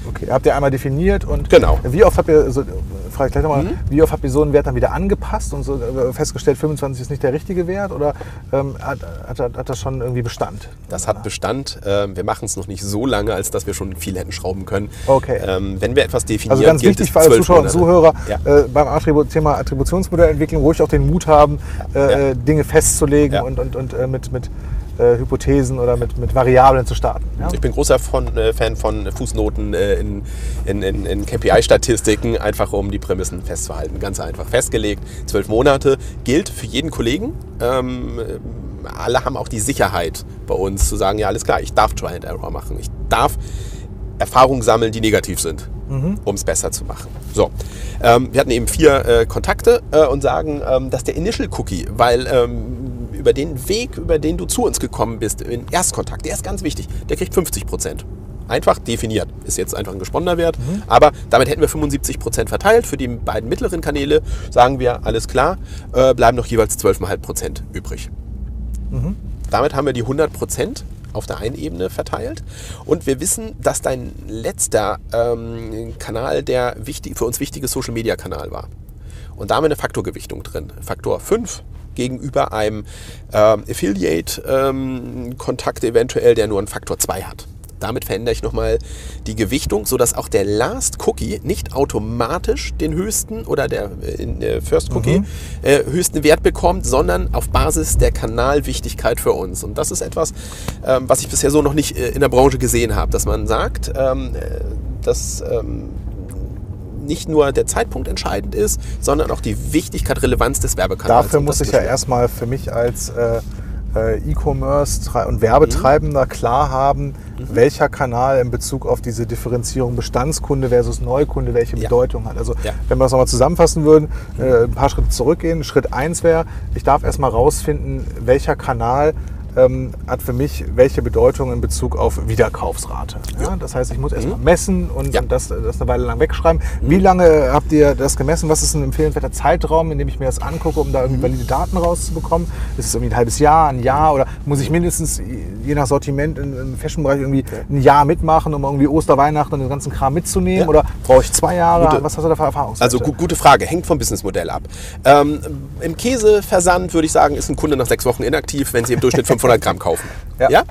Okay, habt ihr einmal definiert und Genau. wie oft habt ihr, so, frage ich gleich nochmal, wie oft habt ihr so einen Wert dann wieder angepasst und so äh, festgestellt, 25 ist nicht der richtige Wert oder ähm, hat, hat, hat das schon irgendwie Bestand? Das hat Bestand. Ähm, wir machen es noch nicht so lange, als dass wir schon viel hätten schrauben können. Okay. Ähm, wenn wir etwas definieren, Also ganz gilt wichtig für alle Zuschauer und. Zuhörer Ja. äh, beim Attribut Thema Attributionsmodellentwicklung ruhig auch den Mut haben, äh, Ja. Dinge festzulegen Ja. und, und, und äh, mit, mit äh, Hypothesen oder mit, mit Variablen zu starten. Ja? Ich bin großer von, äh, Fan von Fußnoten äh, in, in, in, in KPI-Statistiken, einfach um die Prämissen festzuhalten. Ganz einfach festgelegt. Zwölf Monate gilt für jeden Kollegen. Ähm, äh, alle haben auch die Sicherheit bei uns zu sagen, ja alles klar, ich darf Try and Error machen. Ich darf Erfahrungen sammeln, die negativ sind, um es besser zu machen. So, ähm, wir hatten eben vier äh, Kontakte äh, und sagen, ähm, dass der Initial Cookie, weil ähm, über den Weg, über den du zu uns gekommen bist, in Erstkontakt, der ist ganz wichtig, der kriegt 50 Prozent. Einfach definiert. Ist jetzt einfach ein gesponnener Wert. Aber damit hätten wir 75 Prozent verteilt. Für die beiden mittleren Kanäle sagen wir, alles klar, äh, bleiben noch jeweils 12,5 Prozent übrig. Damit haben wir die 100 Prozent auf der einen Ebene verteilt. Und wir wissen, dass dein letzter ähm, Kanal der wichtig, für uns wichtige Social-Media-Kanal war. Und da haben wir eine Faktorgewichtung drin. Faktor 5 gegenüber einem ähm, Affiliate-Kontakt eventuell, der nur einen Faktor 2 hat. Damit verändere ich nochmal die Gewichtung, sodass auch der Last Cookie nicht automatisch den höchsten oder der äh, der First Cookie äh, höchsten Wert bekommt, sondern auf Basis der Kanalwichtigkeit für uns. Und das ist etwas, ähm, was ich bisher so noch nicht äh, in der Branche gesehen habe, dass man sagt, ähm, äh, dass ähm, nicht nur der Zeitpunkt entscheidend ist, sondern auch die Wichtigkeit, Relevanz des Werbekanals. Dafür muss ich ja erstmal für mich als äh, äh, E-Commerce und Werbetreibender Mhm. klar haben, welcher Kanal in Bezug auf diese Differenzierung Bestandskunde versus Neukunde welche Ja. Bedeutung hat. Also Ja. wenn wir das nochmal zusammenfassen würden, äh, ein paar Schritte zurückgehen. Schritt eins wäre, ich darf erstmal rausfinden, welcher Kanal ähm, hat für mich welche Bedeutung in Bezug auf Wiederkaufsrate. Ja? Das heißt, ich muss erstmal messen und, Mhm. Ja. und das, das eine Weile lang wegschreiben. Wie lange habt ihr das gemessen? Was ist ein empfehlenswerter Zeitraum, in dem ich mir das angucke, um da Mhm. irgendwie valide Daten rauszubekommen? Ist es irgendwie ein halbes Jahr, ein Jahr oder muss ich mindestens je nach Sortiment im- im Fashion-Bereich irgendwie ein Jahr mitmachen, um irgendwie Osterweihnachten und den ganzen Kram mitzunehmen? Ja. Oder brauche ich zwei Jahre? Gute- Was hast du da für Erfahrungswerte? Also gu gute Frage, hängt vom Businessmodell ab. Ähm, Im Käseversand würde ich sagen, ist ein Kunde nach sechs Wochen inaktiv, wenn Sie im Durchschnitt 500 Gramm kaufen. Ja.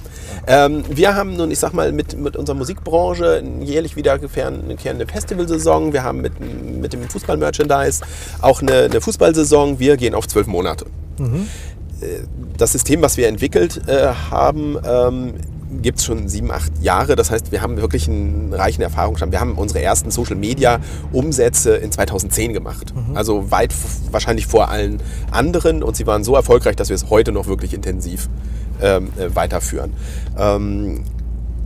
Ähm, wir haben nun, ich sag mal, mit, mit unserer Musikbranche jährlich wiederkehrende Festivalsaison. Wir haben mit, mit dem Fußball-Merchandise auch eine, eine Fußballsaison. Wir gehen auf zwölf Monate. Äh, Das System, was wir entwickelt äh, haben, ähm, gibt es schon sieben, acht Jahre. Das heißt, wir haben wirklich einen reichen Erfahrungsstand. Wir haben unsere ersten Social-Media-Umsätze in 2010 gemacht. Also weit wahrscheinlich vor allen anderen. Und sie waren so erfolgreich, dass wir es heute noch wirklich intensiv ähm, äh, weiterführen. Ähm,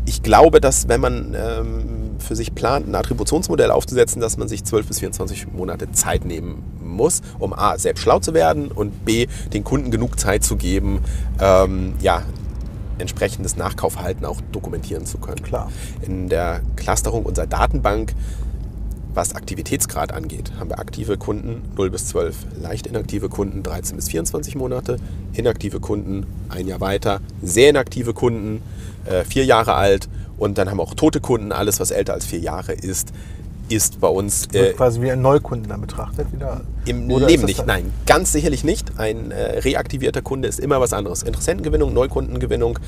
ich glaube, dass wenn man ähm, für sich plant, ein Attributionsmodell aufzusetzen, dass man sich 12 bis 24 Monate Zeit nehmen muss, um A, selbst schlau zu werden und B, den Kunden genug Zeit zu geben, ähm, ja, entsprechendes Nachkaufverhalten auch dokumentieren zu können. Klar. In der Clusterung unserer Datenbank, was Aktivitätsgrad angeht, haben wir aktive Kunden 0 bis 12, leicht inaktive Kunden 13 bis 24 Monate, inaktive Kunden ein Jahr weiter, sehr inaktive Kunden äh, vier Jahre alt und dann haben wir auch tote Kunden, alles was älter als vier Jahre ist, ist bei uns äh, Wird quasi wie ein Neukunden dann betrachtet wieder. im Leben nicht, nein. Ganz sicherlich nicht. Ein äh, reaktivierter Kunde ist immer was anderes. Interessentengewinnung, Neukundengewinnung,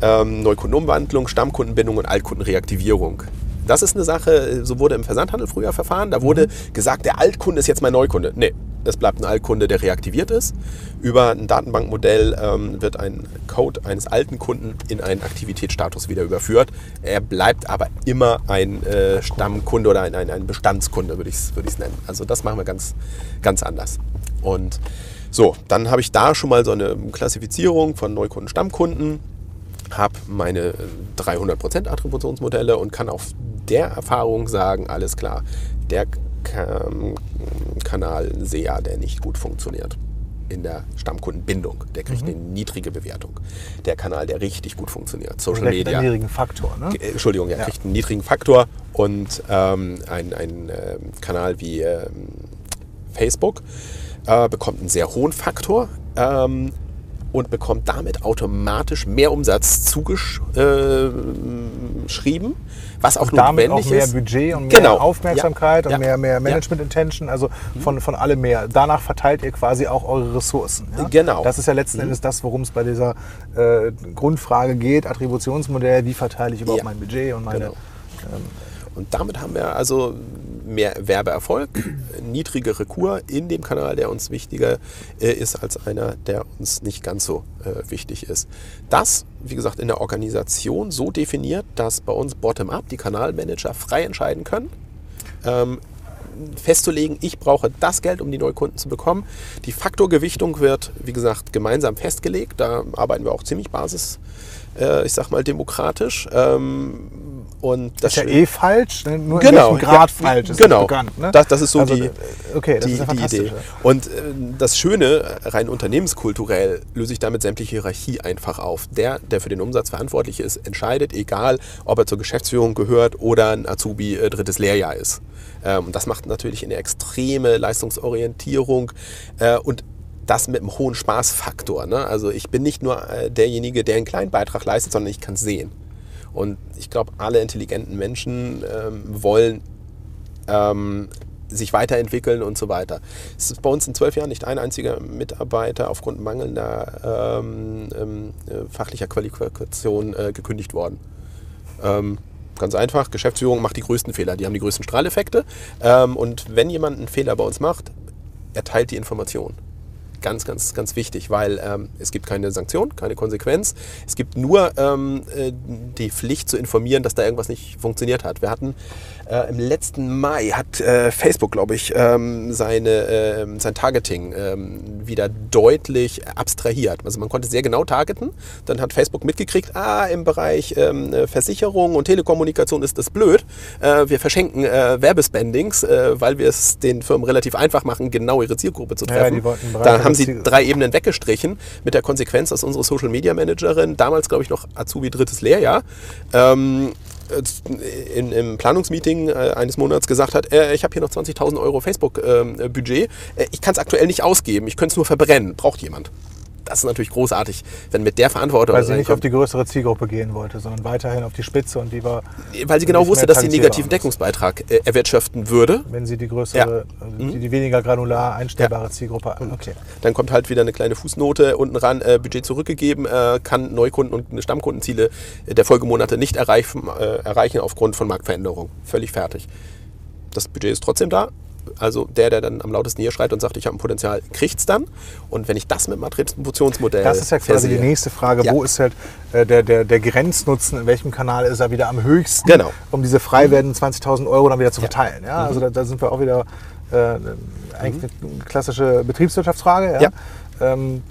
ähm, Neukundenumwandlung, Stammkundenbindung und Altkundenreaktivierung. Das ist eine Sache, so wurde im Versandhandel früher verfahren. Da wurde gesagt, der Altkunde ist jetzt mein Neukunde. Nee, das bleibt ein Altkunde, der reaktiviert ist. Über ein Datenbankmodell ähm, wird ein Code eines alten Kunden in einen Aktivitätsstatus wieder überführt. Er bleibt aber immer ein äh, Stammkunde oder ein, ein, ein Bestandskunde, würde ich es würd nennen. Also das machen wir ganz, ganz anders. Und so, dann habe ich da schon mal so eine Klassifizierung von Neukunden, Stammkunden, habe meine äh, 300% Attributionsmodelle und kann auf der Erfahrung sagen, alles klar, der Ka- Kanal SEA, der nicht gut funktioniert in der Stammkundenbindung, der kriegt eine niedrige Bewertung. Der Kanal, der richtig gut funktioniert, Social Vielleicht Media, einen niedrigen Faktor. Ne? äh, Entschuldigung, er Ja. kriegt einen niedrigen Faktor und ähm, ein, ein ähm, Kanal wie ähm, Facebook äh, bekommt einen sehr hohen Faktor ähm, und bekommt damit automatisch mehr Umsatz zugeschustert, äh, was auch Und damit notwendig auch mehr ist. Budget und mehr Genau. Aufmerksamkeit Ja. und mehr, mehr Ja. Management Intention, also von, von allem mehr. Danach verteilt ihr quasi auch eure Ressourcen. Ja? Genau. Das ist ja letzten Endes das, worum es bei dieser äh, Grundfrage geht, Attributionsmodell, wie verteile ich überhaupt Ja. mein Budget und meine... Genau. Und damit haben wir also mehr Werbeerfolg, niedrigere Kur in dem Kanal, der uns wichtiger äh, ist als einer, der uns nicht ganz so äh, wichtig ist. Das, wie gesagt, in der Organisation so definiert, dass bei uns bottom-up die Kanalmanager frei entscheiden können. Ähm, festzulegen, ich brauche das Geld, um die Neukunden zu bekommen. Die Faktorgewichtung wird, wie gesagt, gemeinsam festgelegt. Da arbeiten wir auch ziemlich basis, äh, ich sag mal, demokratisch. Ähm, und das ist ja eh falsch, ne? nur Genau, in Grad ja, falsch ist genau. bekannt. Ne? Das- das ist so also, die- äh, Okay, die, ist die. Idee. Und äh, das Schöne, rein unternehmenskulturell, löse ich damit sämtliche Hierarchie einfach auf. Der, der für den Umsatz verantwortlich ist, entscheidet, egal ob er zur Geschäftsführung gehört oder ein Azubi äh, drittes Lehrjahr ist. Ähm, und das macht natürlich eine extreme Leistungsorientierung äh, und das mit einem hohen Spaßfaktor. Ne? Also ich bin nicht nur äh, derjenige, der einen kleinen Beitrag leistet, sondern ich kann es sehen. Und ich glaube, alle intelligenten Menschen ähm, wollen ähm, sich weiterentwickeln und so weiter. Es ist bei uns in zwölf Jahren nicht ein einziger Mitarbeiter aufgrund mangelnder ähm, ähm, äh, fachlicher Qualifikation äh, gekündigt worden. Ähm, ganz einfach, Geschäftsführung macht die größten Fehler, die haben die größten Strahleffekte. Ähm, und wenn jemand einen Fehler bei uns macht, er teilt die Information. Ganz, ganz, ganz wichtig, weil ähm, es gibt keine Sanktion, keine Konsequenz. Es gibt nur ähm, äh, die Pflicht zu informieren, dass da irgendwas nicht funktioniert hat. Wir hatten äh, im letzten Mai hat äh, Facebook, glaube ich, ähm, seine, ähm, sein Targeting ähm, wieder deutlich abstrahiert. Also man konnte sehr genau targeten. Dann hat Facebook mitgekriegt, ah, im Bereich ähm, äh, Versicherung und Telekommunikation ist das blöd. Äh, wir verschenken äh, Werbespendings, äh, weil wir es den Firmen relativ einfach machen, genau ihre Zielgruppe zu Ja, treffen. die wollten da breiteres haben sie drei Ebenen weggestrichen, mit der Konsequenz, dass unsere Social Media Managerin, damals glaube ich noch Azubi drittes Lehrjahr, ähm, in, im Planungsmeeting äh, eines Monats gesagt hat, äh, ich habe hier noch 20.000 Euro Facebook-Budget, äh, ich kann es aktuell nicht ausgeben, ich könnte es nur verbrennen, braucht jemand. Das ist natürlich großartig, wenn mit der Verantwortung Weil sie nicht auf die größere Zielgruppe gehen wollte, sondern weiterhin auf die Spitze und die war, weil sie genau wusste, dass sie einen negativen. Deckungsbeitrag äh, erwirtschaften würde. wenn sie die größere, Ja. also die, die weniger granular einstellbare Zielgruppe. Okay. Dann kommt halt wieder eine kleine Fußnote unten ran, äh, Budget zurückgegeben, äh, kann Neukunden und Stammkundenziele der Folgemonate nicht erreichen, äh, erreichen aufgrund von Marktveränderungen. Völlig fertig. Das Budget ist trotzdem da. Also der, der dann am lautesten hier schreit und sagt, ich habe ein Potenzial, kriegt es dann. Und wenn ich das mit dem Attributionsmodell Das ist ja quasi die versehe- nächste Frage. Ja. Wo ist halt äh, der, der, der Grenznutzen, in welchem Kanal ist er wieder am höchsten, Genau. um diese frei werdenden 20.000 Euro dann wieder zu Ja. verteilen? Ja? Also da, da sind wir auch wieder äh, eigentlich eine klassische Betriebswirtschaftsfrage. Ja? Ja. Ähm,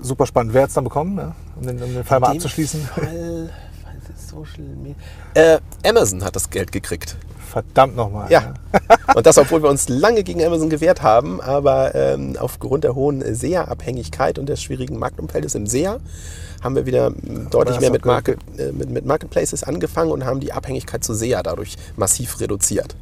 super spannend. Wer hat es dann bekommen, ne? um, den, um den Fall mal In dem abzuschließen? Fall, Social Media. Äh, Amazon hat das Geld gekriegt. Verdammt nochmal. Ja. Und das, obwohl wir uns lange gegen Amazon gewehrt haben, aber ähm, aufgrund der hohen SEA-Abhängigkeit und des schwierigen Marktumfeldes im SEA haben wir wieder ähm, deutlich mehr mit, Market, äh, mit, mit Marketplaces angefangen und haben die Abhängigkeit zu SEA dadurch massiv reduziert.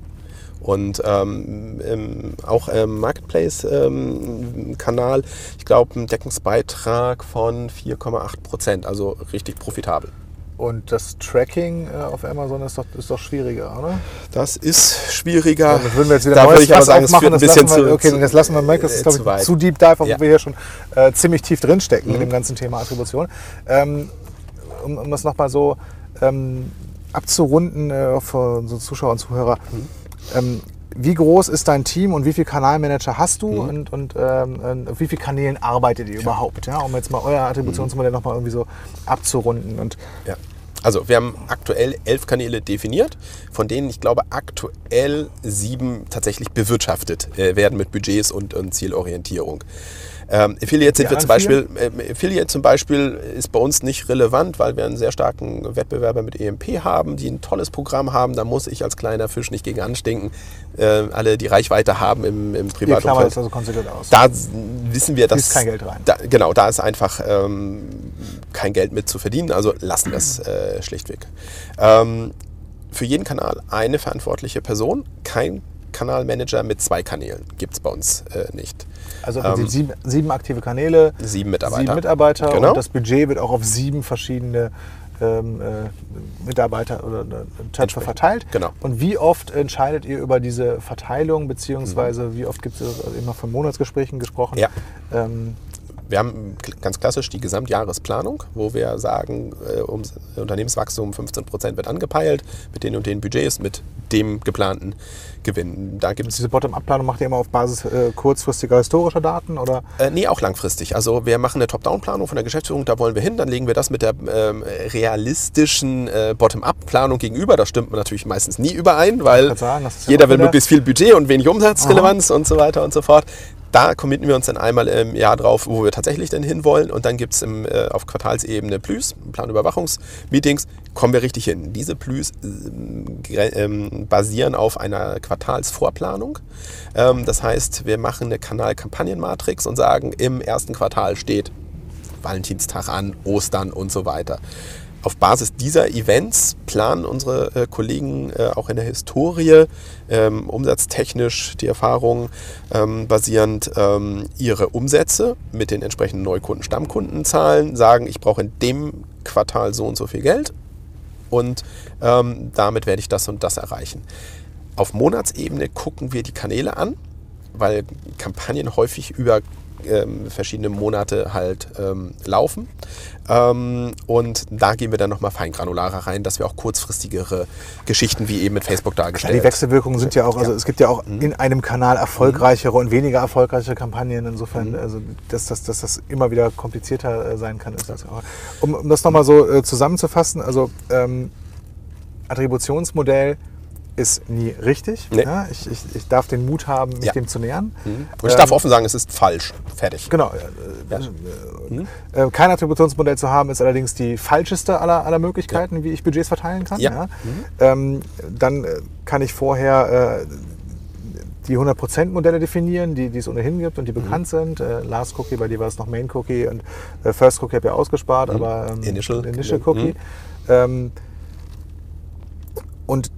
Und ähm, auch im Marketplace-Kanal, ich glaube, ein Deckungsbeitrag von 4,8 Prozent, also richtig profitabel. Und das Tracking äh, auf Amazon ist doch, ist doch schwieriger, oder? Das ist schwieriger. Das würden wir jetzt wieder da würde ich aber sagen, es führt ein Das bisschen lassen wir, zu, okay, das lassen wir Mike. Das ist, äh, glaube zu ich, weit. zu deep dive, obwohl Ja. wir hier schon äh, ziemlich tief drinstecken Mhm. mit dem ganzen Thema Attribution. Ähm, um, um das nochmal so ähm, abzurunden äh, für unsere Zuschauer und Zuhörer. Mhm. Ähm, wie groß ist dein Team und wie viele Kanalmanager hast du Mhm. und, und ähm, auf wie vielen Kanälen arbeitet ihr überhaupt? Ja? Um jetzt mal euer Attributionsmodell nochmal irgendwie so abzurunden. Und Ja. Also wir haben aktuell elf Kanäle definiert, von denen ich glaube aktuell sieben tatsächlich bewirtschaftet äh, werden mit Budgets und, und Zielorientierung. Ähm, Affiliate sind wir zum Beispiel, äh, Affiliate zum Beispiel ist bei uns nicht relevant, weil wir einen sehr starken Wettbewerber mit EMP haben, die ein tolles Programm haben. Da muss ich als kleiner Fisch nicht gegen anstinken. Äh, alle, die Reichweite haben im, im Privatumfeld. das also konsequent aus. Da wissen wir, dass kein Geld rein. Da, genau, da ist einfach ähm, kein Geld mit zu verdienen. Also lassen wir es äh, schlichtweg. Ähm, für jeden Kanal eine verantwortliche Person, kein Kanalmanager mit zwei Kanälen gibt es bei uns äh, nicht. Also Prinzip sieben, sieben aktive Kanäle, Sieben Mitarbeiter. sieben Mitarbeiter Genau. und das Budget wird auch auf sieben verschiedene ähm, äh, Mitarbeiter oder äh, Töpfe verteilt. Genau. Und wie oft entscheidet ihr über diese Verteilung, beziehungsweise wie oft gibt es immer von Monatsgesprächen gesprochen? Ja. Ähm, Wir haben ganz klassisch die Gesamtjahresplanung, wo wir sagen, äh, um, Unternehmenswachstum 15 Prozent wird angepeilt mit den und den Budgets, mit dem geplanten Gewinn. Da gibt es diese Bottom-up-Planung macht ihr immer auf Basis äh, kurzfristiger historischer Daten oder? Äh, nee, auch langfristig. Also wir machen eine Top-Down-Planung von der Geschäftsführung, da wollen wir hin, dann legen wir das mit der ähm, realistischen äh, Bottom-up-Planung gegenüber. Das stimmt natürlich meistens nie überein, weil sagen, jeder will möglichst viel Budget und wenig Umsatzrelevanz und so weiter und so fort. Da committen wir uns dann einmal im Jahr drauf, wo wir tatsächlich denn hinwollen. Und dann gibt es äh, auf Quartalsebene Plüs, Planüberwachungsmeetings, kommen wir richtig hin. Diese Plüs gre- ähm, basieren auf einer Quartalsvorplanung. Ähm, das heißt, wir machen eine Kanal-Kampagnenmatrix und sagen, im ersten Quartal steht Valentinstag an, Ostern und so weiter. Auf Basis dieser Events planen unsere äh, Kollegen äh, auch in der Historie, ähm, umsatztechnisch die Erfahrung ähm, basierend, ähm, ihre Umsätze mit den entsprechenden Neukunden, Stammkundenzahlen, sagen, ich brauche in dem Quartal so und so viel Geld und ähm, damit werde ich das und das erreichen. Auf Monatsebene gucken wir die Kanäle an, weil Kampagnen häufig über ähm, verschiedene Monate halt ähm, laufen. Ähm, und da gehen wir dann nochmal feingranularer rein, dass wir auch kurzfristigere Geschichten wie eben mit Facebook Ja, dargestellt die Wechselwirkungen sind ja auch, also Ja. es gibt ja auch in einem Kanal erfolgreichere und weniger erfolgreiche Kampagnen. Insofern, also dass, dass, dass das immer wieder komplizierter äh, sein kann. Ist das auch. Um, um das nochmal so äh, zusammenzufassen, also ähm, Attributionsmodell ist nie richtig. Nee. Ja, ich, ich, ich darf den Mut haben, mich Ja. dem zu nähern. Und ich Ähm, darf offen sagen, es ist falsch. Fertig. Genau. Äh, äh, äh, kein Attributionsmodell zu haben, ist allerdings die falscheste aller, aller Möglichkeiten, wie ich Budgets verteilen kann. Ja. Ähm, dann äh, kann ich vorher äh, die 100%-Modelle definieren, die, die es ohnehin gibt und die bekannt sind. Äh, Last Cookie, bei dir war es noch Main Cookie und äh, First Cookie habe ich ausgespart, aber ähm, Initial. Initial Mhm. Cookie. Ähm, und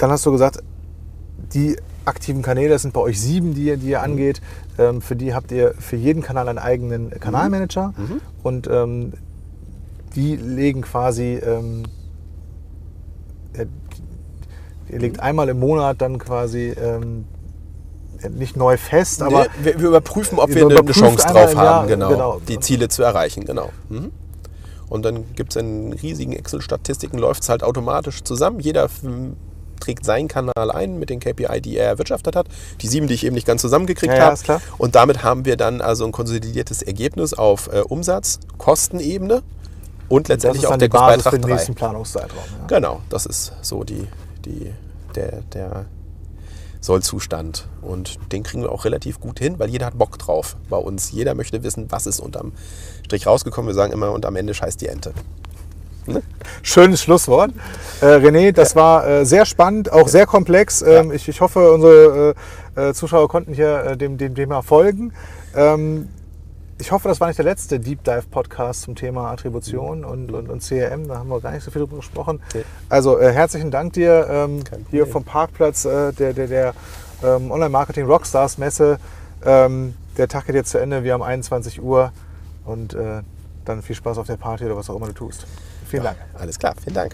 dann hast du gesagt, die aktiven Kanäle, das sind bei euch sieben, die, ihr- die ihr angeht. Ähm, für die habt ihr für jeden Kanal einen eigenen Kanalmanager und ähm, die legen quasi, ähm, ja, ihr legt einmal im Monat dann quasi ähm, nicht neu fest, aber Nee, wir, wir überprüfen, ob wir eine, Chance drauf Jahr, haben, genau, genau. die Ziele zu erreichen. Genau. Mhm. Und dann gibt es in riesigen Excel-Statistiken, läuft es halt automatisch zusammen. Jeder trägt seinen Kanal ein mit den KPI, die er erwirtschaftet hat. Die sieben, die ich eben nicht ganz zusammengekriegt Ja, ja, habe. klar. Und damit haben wir dann also ein konsolidiertes Ergebnis auf äh, Umsatz, Kostenebene und letztendlich auch der Basis für Beitrag den 3. nächsten Planungszeitraum. Ja. Genau, das ist so die, die, der, der Sollzustand. Und den kriegen wir auch relativ gut hin, weil jeder hat Bock drauf bei uns. Jeder möchte wissen, was ist unterm Strich rausgekommen. Wir sagen immer, und am Ende scheißt die Ente. Schönes Schlusswort. Äh, René, das war äh, sehr spannend, auch sehr komplex. Ähm, ich, ich hoffe, unsere äh, äh, Zuschauer konnten hier äh, dem, dem Thema folgen. Ähm, ich hoffe, das war nicht der letzte Deep Dive Podcast zum Thema Attribution und, und, und CRM. Da haben wir gar nicht so viel drüber gesprochen. Also äh, herzlichen Dank dir ähm, hier vom Parkplatz äh, der, der, der ähm, Online-Marketing Rockstars Messe. Ähm, der Tag geht jetzt zu Ende. Wir haben 21 Uhr und äh, dann viel Spaß auf der Party oder was auch immer du tust. Vielen Dank. Alles klar, vielen Dank.